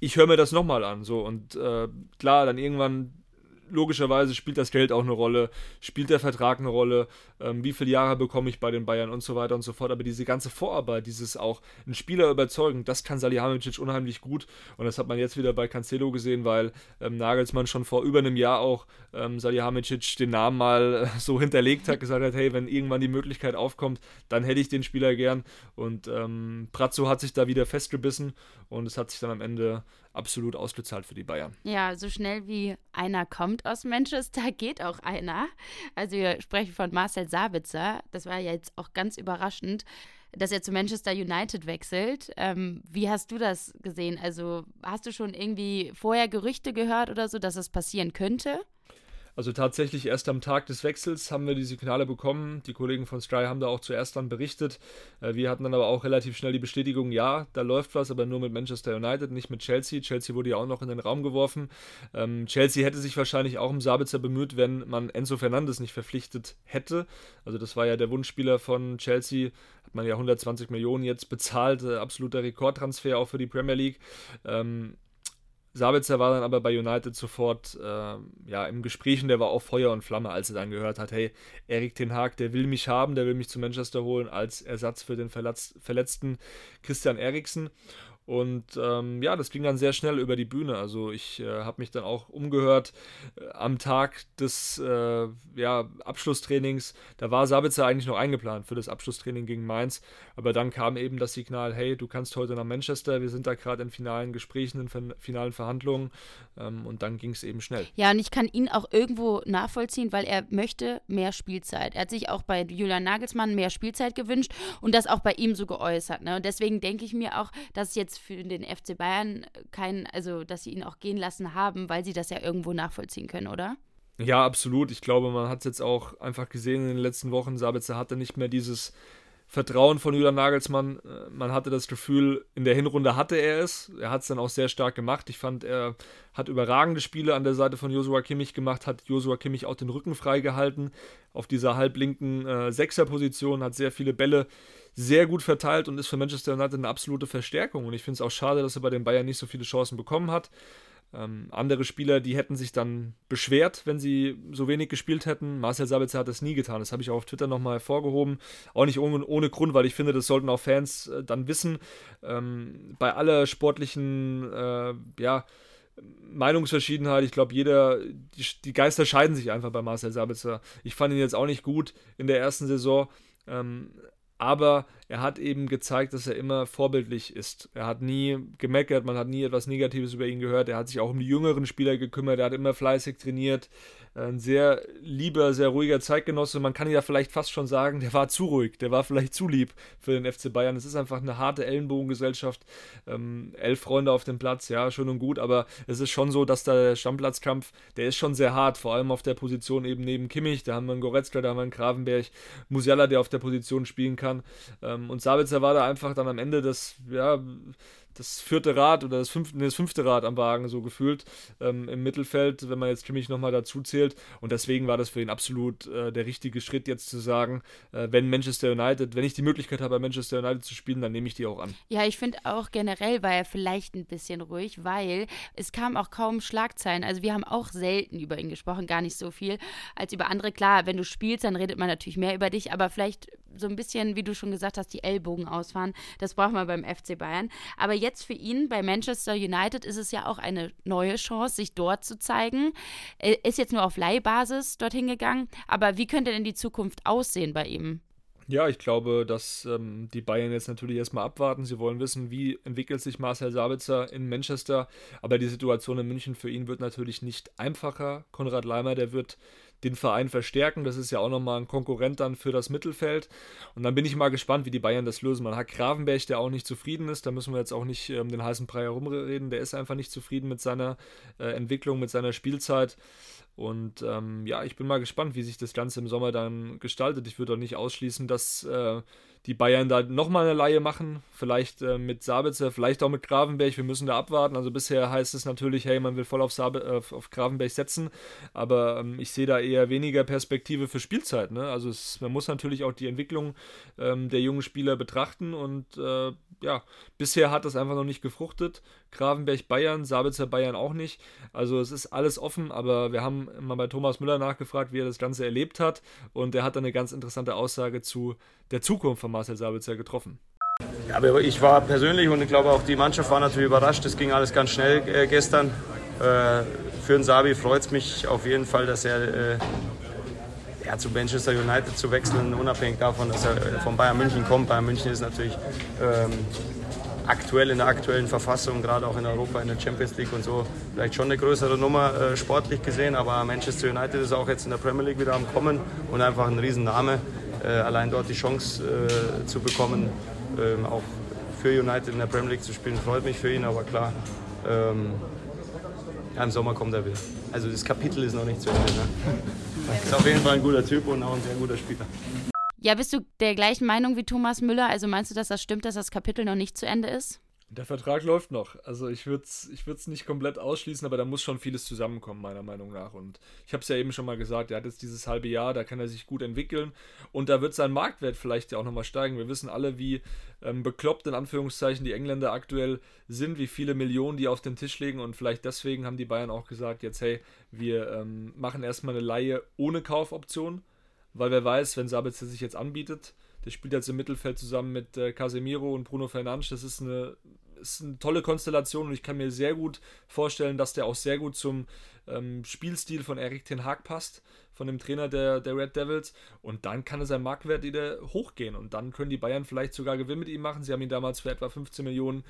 Ich höre mir das nochmal an. So. Und äh, klar, dann irgendwann logischerweise spielt das Geld auch eine Rolle, spielt der Vertrag eine Rolle, ähm, wie viele Jahre bekomme ich bei den Bayern und so weiter und so fort. Aber diese ganze Vorarbeit, dieses auch einen Spieler überzeugen, das kann Salihamidzic unheimlich gut. Und das hat man jetzt wieder bei Cancelo gesehen, weil ähm, Nagelsmann schon vor über einem Jahr auch ähm, Salihamidzic den Namen mal äh, so hinterlegt hat, gesagt hat, hey, wenn irgendwann die Möglichkeit aufkommt, dann hätte ich den Spieler gern. Und ähm, Pratzo hat sich da wieder festgebissen und es hat sich dann am Ende absolut ausgezahlt für die Bayern. Ja, so schnell wie einer kommt aus Manchester, geht auch einer. Also wir sprechen von Marcel Sabitzer. Das war ja jetzt auch ganz überraschend, dass er zu Manchester United wechselt. Ähm, wie hast du das gesehen? Also hast du schon irgendwie vorher Gerüchte gehört oder so, dass es passieren könnte? Also tatsächlich erst am Tag des Wechsels haben wir die Signale bekommen. Die Kollegen von Stry haben da auch zuerst dann berichtet. Äh, wir hatten dann aber auch relativ schnell die Bestätigung, ja, da läuft was, aber nur mit Manchester United, nicht mit Chelsea. Chelsea wurde ja auch noch in den Raum geworfen. Ähm, Chelsea hätte sich wahrscheinlich auch um Sabitzer bemüht, wenn man Enzo Fernandes nicht verpflichtet hätte. Also das war ja der Wunschspieler von Chelsea, hat man ja 120 Millionen jetzt bezahlt, äh, absoluter Rekordtransfer auch für die Premier League. Ähm, Sabitzer war dann aber bei United sofort äh, ja, im Gespräch und der war auch Feuer und Flamme, als er dann gehört hat, hey, Erik Ten Haag, der will mich haben, der will mich zu Manchester holen als Ersatz für den verletzten Christian Eriksen. Und ähm, ja, das ging dann sehr schnell über die Bühne. Also ich äh, habe mich dann auch umgehört äh, am Tag des äh, ja, Abschlusstrainings. Da war Sabitzer eigentlich noch eingeplant für das Abschlusstraining gegen Mainz. Aber dann kam eben das Signal, hey, du kannst heute nach Manchester. Wir sind da gerade in finalen Gesprächen, in finalen Verhandlungen. Ähm, und dann ging es eben schnell. Ja, und ich kann ihn auch irgendwo nachvollziehen, weil er möchte mehr Spielzeit. Er hat sich auch bei Julian Nagelsmann mehr Spielzeit gewünscht und das auch bei ihm so geäußert. Ne? Und deswegen denke ich mir auch, dass jetzt für den FC Bayern kein, also dass sie ihn auch gehen lassen haben, weil sie das ja irgendwo nachvollziehen können, oder? Ja, absolut. Ich glaube, man hat es jetzt auch einfach gesehen in den letzten Wochen. Sabitzer hatte nicht mehr dieses Vertrauen von Julian Nagelsmann. Äh, man hatte das Gefühl, in der Hinrunde hatte er es. Er hat es dann auch sehr stark gemacht. Ich fand, er hat überragende Spiele an der Seite von Josua Kimmich gemacht, hat Josua Kimmich auch den Rücken freigehalten auf dieser halblinken äh, Sechserposition, hat sehr viele Bälle sehr gut verteilt und ist für Manchester United eine absolute Verstärkung. Und ich finde es auch schade, dass er bei den Bayern nicht so viele Chancen bekommen hat. Ähm, andere Spieler, die hätten sich dann beschwert, wenn sie so wenig gespielt hätten. Marcel Sabitzer hat das nie getan. Das habe ich auch auf Twitter nochmal hervorgehoben. Auch nicht ohne, ohne, Grund, weil ich finde, das sollten auch Fans äh, dann wissen. Ähm, bei aller sportlichen, äh, ja, Meinungsverschiedenheit. Ich glaube, jeder, die, die, Geister scheiden sich einfach bei Marcel Sabitzer. Ich fand ihn jetzt auch nicht gut in der ersten Saison. Ähm, aber er hat eben gezeigt, dass er immer vorbildlich ist. Er hat nie gemeckert, man hat nie etwas Negatives über ihn gehört. Er hat sich auch um die jüngeren Spieler gekümmert, er hat immer fleißig trainiert ein sehr lieber, sehr ruhiger Zeitgenosse. Man kann ja vielleicht fast schon sagen, der war zu ruhig, der war vielleicht zu lieb für den FC Bayern. Es ist einfach eine harte Ellenbogengesellschaft. Ähm, elf Freunde auf dem Platz, ja, schön und gut, aber es ist schon so, dass der Stammplatzkampf, der ist schon sehr hart, vor allem auf der Position eben neben Kimmich. Da haben wir einen Goretzka, da haben wir einen Gravenberg, Musiala, der auf der Position spielen kann. Ähm, und Sabitzer war da einfach dann am Ende das, ja, das vierte Rad oder das fünfte, das fünfte Rad am Wagen so gefühlt ähm, im Mittelfeld, wenn man jetzt Kimmich nochmal dazu zählt. Und deswegen war das für ihn absolut äh, der richtige Schritt, jetzt zu sagen, äh, wenn Manchester United, wenn ich die Möglichkeit habe, bei Manchester United zu spielen, dann nehme ich die auch an. Ja, ich finde auch generell war er vielleicht ein bisschen ruhig, weil es kam auch kaum Schlagzeilen. Also wir haben auch selten über ihn gesprochen, gar nicht so viel als über andere. Klar, wenn du spielst, dann redet man natürlich mehr über dich, aber vielleicht so ein bisschen, wie du schon gesagt hast, die Ellbogen ausfahren. Das braucht man beim FC Bayern. Aber jetzt für ihn bei Manchester United ist es ja auch eine neue Chance, sich dort zu zeigen. Er ist jetzt nur auf Leihbasis dorthin gegangen. Aber wie könnte denn die Zukunft aussehen bei ihm? Ja, ich glaube, dass ähm, die Bayern jetzt natürlich erstmal abwarten. Sie wollen wissen, wie entwickelt sich Marcel Sabitzer in Manchester. Aber die Situation in München für ihn wird natürlich nicht einfacher. Konrad Leimer, der wird den Verein verstärken. Das ist ja auch nochmal ein Konkurrent dann für das Mittelfeld. Und dann bin ich mal gespannt, wie die Bayern das lösen. Man hat Gravenberg, der auch nicht zufrieden ist. Da müssen wir jetzt auch nicht um ähm, den heißen Brei herumreden. Der ist einfach nicht zufrieden mit seiner äh, Entwicklung, mit seiner Spielzeit. Und ähm, ja, ich bin mal gespannt, wie sich das Ganze im Sommer dann gestaltet. Ich würde auch nicht ausschließen, dass äh, die Bayern da nochmal eine Laie machen. Vielleicht äh, mit Sabitzer, vielleicht auch mit Gravenberg. Wir müssen da abwarten. Also bisher heißt es natürlich, hey, man will voll auf, Sabe, äh, auf Gravenberg setzen. Aber ähm, ich sehe da eher weniger Perspektive für Spielzeit. Ne? Also es, man muss natürlich auch die Entwicklung ähm, der jungen Spieler betrachten. Und äh, ja, bisher hat das einfach noch nicht gefruchtet. Gravenberg Bayern, Sabitzer Bayern auch nicht. Also es ist alles offen, aber wir haben mal bei Thomas Müller nachgefragt, wie er das Ganze erlebt hat. Und er hat dann eine ganz interessante Aussage zu der Zukunft von Marcel Sabitzer getroffen. Ja, aber ich war persönlich und ich glaube auch die Mannschaft war natürlich überrascht. Es ging alles ganz schnell äh, gestern. Äh, für den Sabi freut es mich auf jeden Fall, dass er äh, ja, zu Manchester United zu wechseln, unabhängig davon, dass er von Bayern München kommt. Bayern München ist natürlich ähm, aktuell in der aktuellen Verfassung, gerade auch in Europa, in der Champions League und so, vielleicht schon eine größere Nummer äh, sportlich gesehen, aber Manchester United ist auch jetzt in der Premier League wieder am Kommen und einfach ein Riesenname. Äh, allein dort die Chance äh, zu bekommen, ähm, auch für United in der Premier League zu spielen, freut mich für ihn, aber klar, ähm, ja, im Sommer kommt er wieder. Also das Kapitel ist noch nicht zu Ende. Ne? Ist auf jeden Fall ein guter Typ und auch ein sehr guter Spieler. Ja, bist du der gleichen Meinung wie Thomas Müller? Also meinst du, dass das stimmt, dass das Kapitel noch nicht zu Ende ist? Der Vertrag läuft noch. Also ich würde es ich nicht komplett ausschließen, aber da muss schon vieles zusammenkommen, meiner Meinung nach. Und ich habe es ja eben schon mal gesagt, er hat jetzt dieses halbe Jahr, da kann er sich gut entwickeln und da wird sein Marktwert vielleicht ja auch nochmal steigen. Wir wissen alle, wie ähm, bekloppt in Anführungszeichen die Engländer aktuell sind, wie viele Millionen die auf den Tisch legen und vielleicht deswegen haben die Bayern auch gesagt, jetzt hey, wir ähm, machen erstmal eine Laie ohne Kaufoption weil wer weiß, wenn Sabitzer sich jetzt anbietet, der spielt jetzt im Mittelfeld zusammen mit äh, Casemiro und Bruno Fernandes, das ist eine, ist eine tolle Konstellation und ich kann mir sehr gut vorstellen, dass der auch sehr gut zum ähm, Spielstil von Erik Ten Haag passt, von dem Trainer der, der Red Devils und dann kann es sein Marktwert wieder hochgehen und dann können die Bayern vielleicht sogar Gewinn mit ihm machen. Sie haben ihn damals für etwa 15 Millionen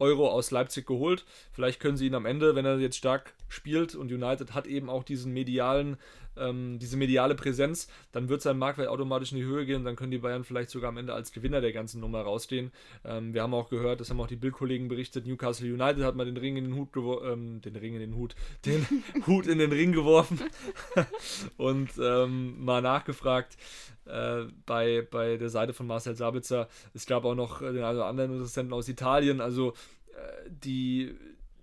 Euro aus Leipzig geholt. Vielleicht können sie ihn am Ende, wenn er jetzt stark spielt und United hat eben auch diesen medialen, ähm, diese mediale Präsenz, dann wird sein Marktwert automatisch in die Höhe gehen und dann können die Bayern vielleicht sogar am Ende als Gewinner der ganzen Nummer rausstehen. Ähm, wir haben auch gehört, das haben auch die Bildkollegen berichtet, Newcastle United hat mal den Ring in den Hut ähm, den Ring in den Hut, den Hut in den Ring geworfen und ähm, mal nachgefragt äh, bei, bei der Seite von Marcel Sabitzer. Es gab auch noch den also anderen Interessenten aus Italien. Also äh, die,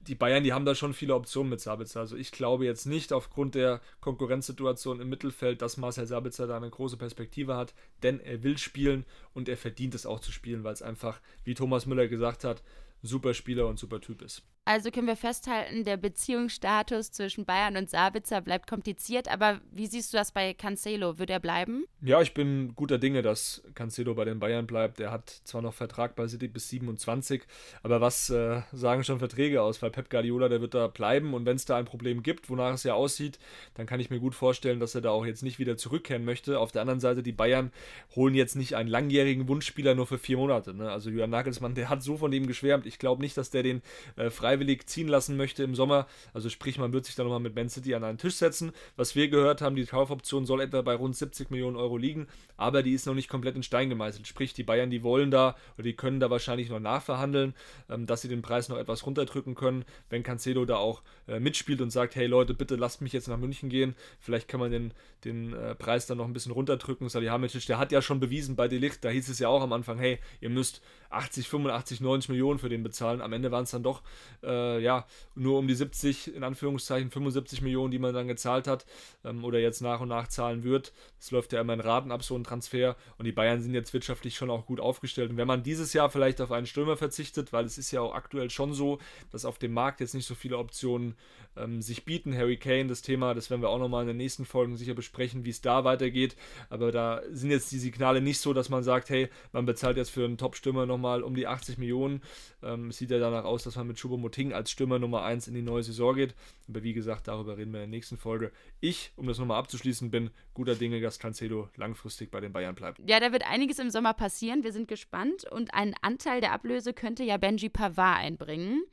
die Bayern, die haben da schon viele Optionen mit Sabitzer. Also ich glaube jetzt nicht aufgrund der Konkurrenzsituation im Mittelfeld, dass Marcel Sabitzer da eine große Perspektive hat, denn er will spielen und er verdient es auch zu spielen, weil es einfach, wie Thomas Müller gesagt hat, super Spieler und super Typ ist. Also können wir festhalten, der Beziehungsstatus zwischen Bayern und Sabitzer bleibt kompliziert. Aber wie siehst du das bei Cancelo? Wird er bleiben? Ja, ich bin guter Dinge, dass Cancelo bei den Bayern bleibt. Er hat zwar noch Vertrag bei City bis 27, aber was äh, sagen schon Verträge aus? Weil Pep Guardiola, der wird da bleiben. Und wenn es da ein Problem gibt, wonach es ja aussieht, dann kann ich mir gut vorstellen, dass er da auch jetzt nicht wieder zurückkehren möchte. Auf der anderen Seite, die Bayern holen jetzt nicht einen langjährigen Wunschspieler nur für vier Monate. Ne? Also Julian Nagelsmann, der hat so von dem geschwärmt. Ich glaube nicht, dass der den äh, frei freiwillig ziehen lassen möchte im Sommer. Also sprich, man wird sich dann nochmal mit Man City an einen Tisch setzen. Was wir gehört haben, die Kaufoption soll etwa bei rund 70 Millionen Euro liegen, aber die ist noch nicht komplett in Stein gemeißelt. Sprich, die Bayern, die wollen da oder die können da wahrscheinlich noch nachverhandeln, ähm, dass sie den Preis noch etwas runterdrücken können, wenn Cancelo da auch äh, mitspielt und sagt, hey Leute, bitte lasst mich jetzt nach München gehen. Vielleicht kann man den, den äh, Preis dann noch ein bisschen runterdrücken. Salihamidzic, der hat ja schon bewiesen bei Delicht, da hieß es ja auch am Anfang, hey, ihr müsst 80, 85, 90 Millionen für den bezahlen. Am Ende waren es dann doch äh, ja nur um die 70, in Anführungszeichen 75 Millionen, die man dann gezahlt hat ähm, oder jetzt nach und nach zahlen wird. Es läuft ja immer in Raten ab, so ein Transfer. Und die Bayern sind jetzt wirtschaftlich schon auch gut aufgestellt. Und wenn man dieses Jahr vielleicht auf einen Stürmer verzichtet, weil es ist ja auch aktuell schon so, dass auf dem Markt jetzt nicht so viele Optionen ähm, sich bieten. Harry Kane, das Thema, das werden wir auch nochmal in den nächsten Folgen sicher besprechen, wie es da weitergeht. Aber da sind jetzt die Signale nicht so, dass man sagt, hey, man bezahlt jetzt für einen Top-Stürmer nochmal um die 80 Millionen. Ähm, sieht ja danach aus, dass man mit Choupo-Moting als Stürmer Nummer 1 in die neue Saison geht. Aber wie gesagt, darüber reden wir in der nächsten Folge. Ich, um das nochmal abzuschließen, bin guter Dinge, dass Cancelo langfristig bei den Bayern bleibt. Ja, da wird einiges im Sommer passieren. Wir sind gespannt. Und einen Anteil der Ablöse könnte ja Benji Pavard einbringen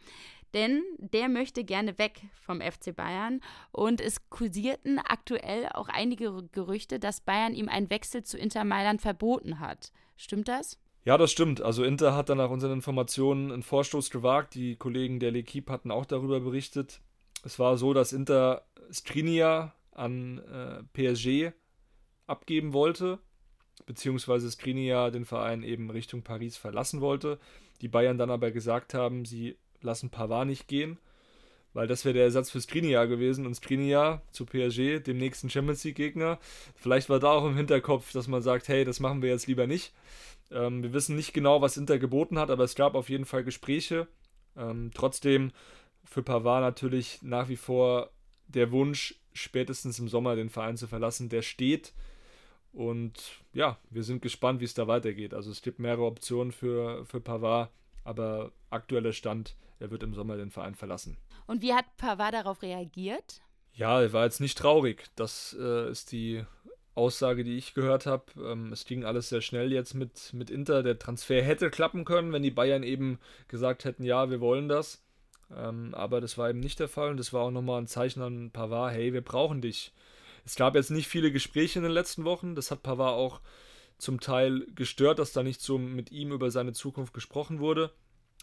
denn der möchte gerne weg vom FC Bayern und es kursierten aktuell auch einige Gerüchte, dass Bayern ihm einen Wechsel zu Inter Mailand verboten hat. Stimmt das? Ja, das stimmt. Also Inter hat dann nach unseren Informationen einen Vorstoß gewagt. Die Kollegen der L'Equipe hatten auch darüber berichtet. Es war so, dass Inter Skriniar an äh, PSG abgeben wollte beziehungsweise Skriniar den Verein eben Richtung Paris verlassen wollte. Die Bayern dann aber gesagt haben, sie lassen Pavard nicht gehen, weil das wäre der Ersatz für Skriniar gewesen und Skriniar zu PSG, dem nächsten Champions League Gegner. Vielleicht war da auch im Hinterkopf, dass man sagt, hey, das machen wir jetzt lieber nicht. Ähm, wir wissen nicht genau, was Inter geboten hat, aber es gab auf jeden Fall Gespräche. Ähm, trotzdem für Pavard natürlich nach wie vor der Wunsch, spätestens im Sommer den Verein zu verlassen, der steht. Und ja, wir sind gespannt, wie es da weitergeht. Also es gibt mehrere Optionen für, für Pavard, aber aktueller Stand, er wird im Sommer den Verein verlassen. Und wie hat Pavard darauf reagiert? Ja, er war jetzt nicht traurig. Das äh, ist die Aussage, die ich gehört habe. Ähm, es ging alles sehr schnell jetzt mit, mit Inter. Der Transfer hätte klappen können, wenn die Bayern eben gesagt hätten, ja, wir wollen das. Ähm, aber das war eben nicht der Fall und das war auch nochmal ein Zeichen an Pavard, hey, wir brauchen dich. Es gab jetzt nicht viele Gespräche in den letzten Wochen. Das hat Pavard auch zum Teil gestört, dass da nicht so mit ihm über seine Zukunft gesprochen wurde.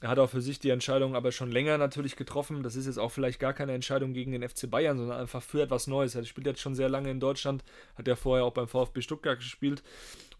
Er hat auch für sich die Entscheidung aber schon länger natürlich getroffen. Das ist jetzt auch vielleicht gar keine Entscheidung gegen den FC Bayern, sondern einfach für etwas Neues. Er spielt jetzt schon sehr lange in Deutschland, hat ja vorher auch beim VfB Stuttgart gespielt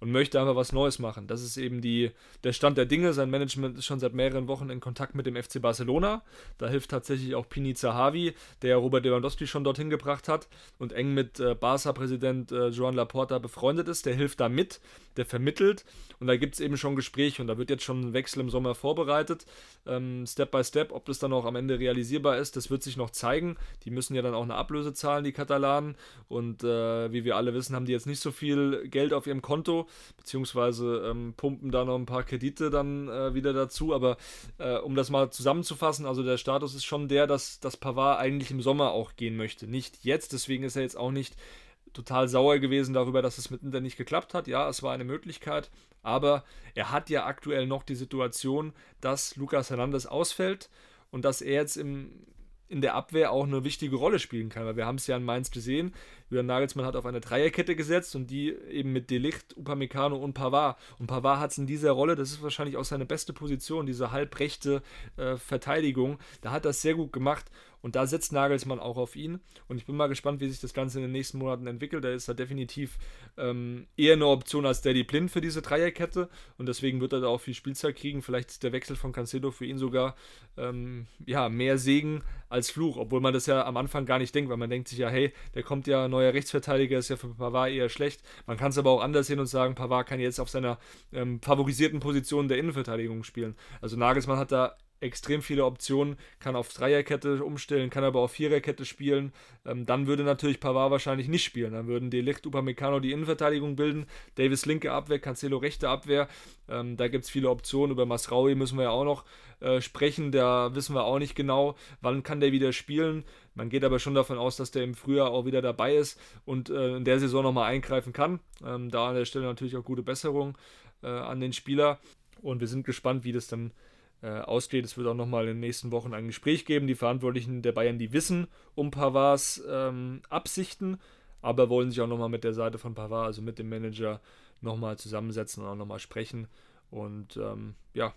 und möchte einfach was Neues machen. Das ist eben die, der Stand der Dinge. Sein Management ist schon seit mehreren Wochen in Kontakt mit dem FC Barcelona. Da hilft tatsächlich auch Pini Zahavi, der Robert Lewandowski schon dorthin gebracht hat und eng mit äh, Barca-Präsident äh, Joan Laporta befreundet ist. Der hilft da mit, der vermittelt und da gibt es eben schon Gespräche und da wird jetzt schon ein Wechsel im Sommer vorbereitet. Ähm, Step by Step, ob das dann auch am Ende realisierbar ist, das wird sich noch zeigen. Die müssen ja dann auch eine Ablöse zahlen, die Katalanen. Und äh, wie wir alle wissen, haben die jetzt nicht so viel Geld auf ihrem Konto beziehungsweise ähm, pumpen da noch ein paar Kredite dann äh, wieder dazu. Aber äh, um das mal zusammenzufassen, also der Status ist schon der, dass, dass Pavard eigentlich im Sommer auch gehen möchte. Nicht jetzt, deswegen ist er jetzt auch nicht total sauer gewesen darüber, dass es mit Inter nicht geklappt hat. Ja, es war eine Möglichkeit, aber er hat ja aktuell noch die Situation, dass Lucas Hernandez ausfällt und dass er jetzt im, in der Abwehr auch eine wichtige Rolle spielen kann. Weil wir haben es ja in Mainz gesehen, Julian Nagelsmann hat auf eine Dreierkette gesetzt und die eben mit Delicht, Upamecano und Pavard. Und Pavard hat es in dieser Rolle, das ist wahrscheinlich auch seine beste Position, diese halbrechte äh, Verteidigung. Da hat das sehr gut gemacht und da setzt Nagelsmann auch auf ihn. Und ich bin mal gespannt, wie sich das Ganze in den nächsten Monaten entwickelt. Da ist er definitiv ähm, eher eine Option als Daddy Blind für diese Dreierkette. Und deswegen wird er da auch viel Spielzeit kriegen. Vielleicht ist der Wechsel von Cancelo für ihn sogar ähm, ja, mehr Segen als Fluch. Obwohl man das ja am Anfang gar nicht denkt, weil man denkt sich ja, hey, der kommt ja neuer Rechtsverteidiger, ist ja für Pavard eher schlecht. Man kann es aber auch anders sehen und sagen, Pavard kann jetzt auf seiner ähm, favorisierten Position der Innenverteidigung spielen. Also Nagelsmann hat da extrem viele Optionen, kann auf Dreierkette umstellen, kann aber auf Viererkette spielen. Ähm, dann würde natürlich Pavard wahrscheinlich nicht spielen. Dann würden Delicht, Upamecano die Innenverteidigung bilden, Davis linke Abwehr, Cancelo rechte Abwehr. Ähm, da gibt es viele Optionen. Über Masraui müssen wir ja auch noch äh, sprechen. Da wissen wir auch nicht genau, wann kann der wieder spielen. Man geht aber schon davon aus, dass der im Frühjahr auch wieder dabei ist und äh, in der Saison nochmal eingreifen kann. Ähm, da an der Stelle natürlich auch gute Besserung äh, an den Spieler. Und wir sind gespannt, wie das dann ausgeht. Es wird auch nochmal in den nächsten Wochen ein Gespräch geben. Die Verantwortlichen der Bayern, die wissen um Pavards ähm, Absichten, aber wollen sich auch nochmal mit der Seite von Pavard, also mit dem Manager, nochmal zusammensetzen und auch nochmal sprechen. Und ähm, ja,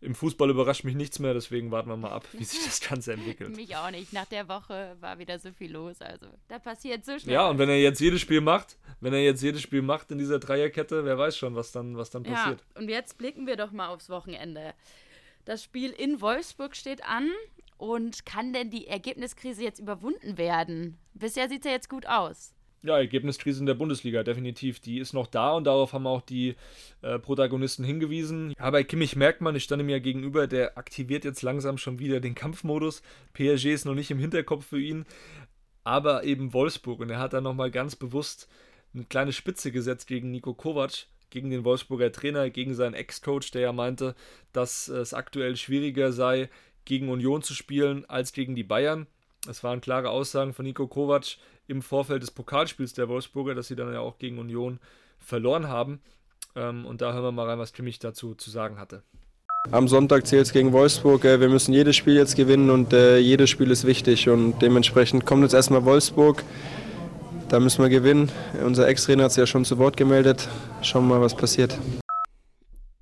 im Fußball überrascht mich nichts mehr, deswegen warten wir mal ab, wie sich das Ganze entwickelt. mich auch nicht. Nach der Woche war wieder so viel los. Also da passiert so schnell. Ja, und wenn er jetzt jedes Spiel macht, wenn er jetzt jedes Spiel macht in dieser Dreierkette, wer weiß schon, was dann, was dann passiert. Ja, und jetzt blicken wir doch mal aufs Wochenende. Das Spiel in Wolfsburg steht an. Und kann denn die Ergebniskrise jetzt überwunden werden? Bisher sieht es ja jetzt gut aus. Ja, Ergebniskrise in der Bundesliga, definitiv. Die ist noch da und darauf haben auch die äh, Protagonisten hingewiesen. Ja, Kimmich merkt man, ich stand ihm ja gegenüber, der aktiviert jetzt langsam schon wieder den Kampfmodus. PSG ist noch nicht im Hinterkopf für ihn, aber eben Wolfsburg. Und er hat dann nochmal ganz bewusst eine kleine Spitze gesetzt gegen Nico Kovac, gegen den Wolfsburger Trainer, gegen seinen Ex-Coach, der ja meinte, dass es aktuell schwieriger sei, gegen Union zu spielen als gegen die Bayern. Es waren klare Aussagen von Nico Kovac im Vorfeld des Pokalspiels der Wolfsburger, dass sie dann ja auch gegen Union verloren haben. Ähm, und da hören wir mal rein, was Kimmich dazu zu sagen hatte. Am Sonntag zählt es gegen Wolfsburg. Äh, wir müssen jedes Spiel jetzt gewinnen und äh, jedes Spiel ist wichtig. Und dementsprechend kommt jetzt erstmal Wolfsburg. Da müssen wir gewinnen. Unser Ex-Trainer hat sich ja schon zu Wort gemeldet. Schauen wir mal, was passiert.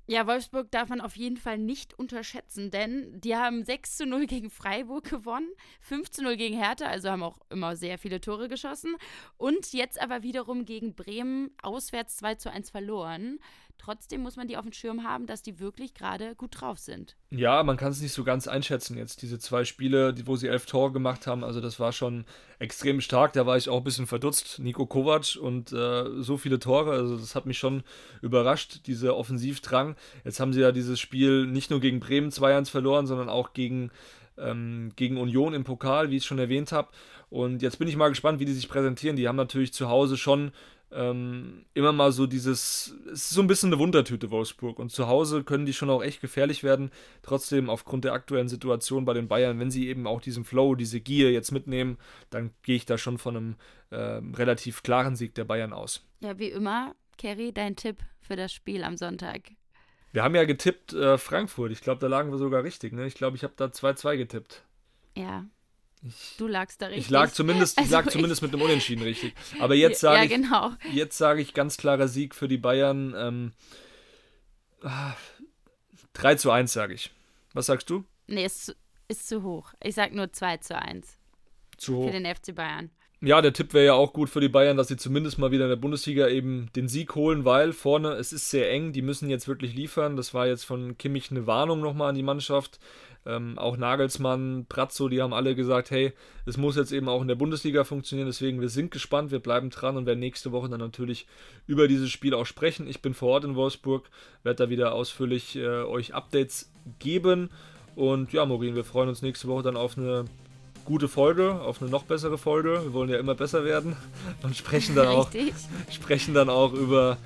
Ja, Wolfsburg darf man auf jeden Fall nicht unterschätzen, denn die haben 6 zu 0 gegen Freiburg gewonnen, 5 zu 0 gegen Hertha, also haben auch immer sehr viele Tore geschossen. Und jetzt aber wiederum gegen Bremen auswärts 2 zu 1 verloren. Trotzdem muss man die auf dem Schirm haben, dass die wirklich gerade gut drauf sind. Ja, man kann es nicht so ganz einschätzen jetzt. Diese zwei Spiele, wo sie elf Tore gemacht haben, also das war schon extrem stark. Da war ich auch ein bisschen verdutzt. Nico Kovac und äh, so viele Tore, also das hat mich schon überrascht, dieser Offensivdrang. Jetzt haben sie ja dieses Spiel nicht nur gegen Bremen 2-1 verloren, sondern auch gegen, ähm, gegen Union im Pokal, wie ich es schon erwähnt habe. Und jetzt bin ich mal gespannt, wie die sich präsentieren. Die haben natürlich zu Hause schon ähm, immer mal so dieses, es ist so ein bisschen eine Wundertüte Wolfsburg und zu Hause können die schon auch echt gefährlich werden. Trotzdem aufgrund der aktuellen Situation bei den Bayern, wenn sie eben auch diesen Flow, diese Gier jetzt mitnehmen, dann gehe ich da schon von einem äh, relativ klaren Sieg der Bayern aus. Ja, wie immer, Kerry, dein Tipp für das Spiel am Sonntag. Wir haben ja getippt äh, Frankfurt. Ich glaube, da lagen wir sogar richtig. Ne? Ich glaube, ich habe da 2-2 getippt. Ja, du lagst da richtig. Ich lag zumindest, ich also lag zumindest mit einem Unentschieden richtig. Aber jetzt sage ja, genau. ich, jetzt sage ich ganz klarer Sieg für die Bayern. Ähm, 3 zu 1 sage ich. Was sagst du? Nee, ist, ist zu hoch. Ich sage nur 2 zu 1. Zu hoch. Für den FC Bayern. Ja, der Tipp wäre ja auch gut für die Bayern, dass sie zumindest mal wieder in der Bundesliga eben den Sieg holen, weil vorne es ist sehr eng, die müssen jetzt wirklich liefern. Das war jetzt von Kimmich eine Warnung nochmal an die Mannschaft. Ähm, auch Nagelsmann, Pratzo, die haben alle gesagt, hey, es muss jetzt eben auch in der Bundesliga funktionieren. Deswegen, wir sind gespannt, wir bleiben dran und werden nächste Woche dann natürlich über dieses Spiel auch sprechen. Ich bin vor Ort in Wolfsburg, werde da wieder ausführlich äh, euch Updates geben. Und ja, Morin, wir freuen uns nächste Woche dann auf eine gute Folge, auf eine noch bessere Folge. Wir wollen ja immer besser werden und sprechen dann auch, sprechen dann auch über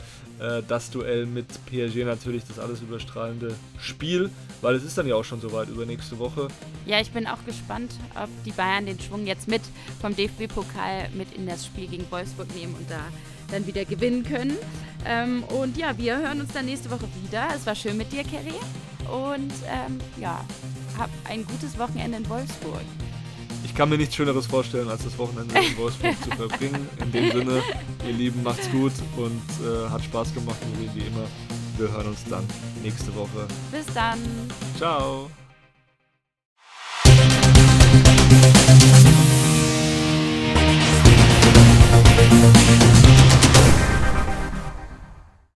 äh, das Duell mit PSG natürlich, das alles überstrahlende Spiel, weil es ist dann ja auch schon soweit über nächste Woche. Ja, ich bin auch gespannt, ob die Bayern den Schwung jetzt mit vom DFB-Pokal mit in das Spiel gegen Wolfsburg nehmen und da dann wieder gewinnen können. Ähm, und ja, wir hören uns dann nächste Woche wieder. Es war schön mit dir, Kerry. Und ähm, ja, hab ein gutes Wochenende in Wolfsburg. Ich kann mir nichts Schöneres vorstellen, als das Wochenende in Wolfsburg zu verbringen. In dem Sinne, ihr Lieben, macht's gut und äh, hat Spaß gemacht, wie immer. Wir hören uns dann nächste Woche. Bis dann. Ciao. Thank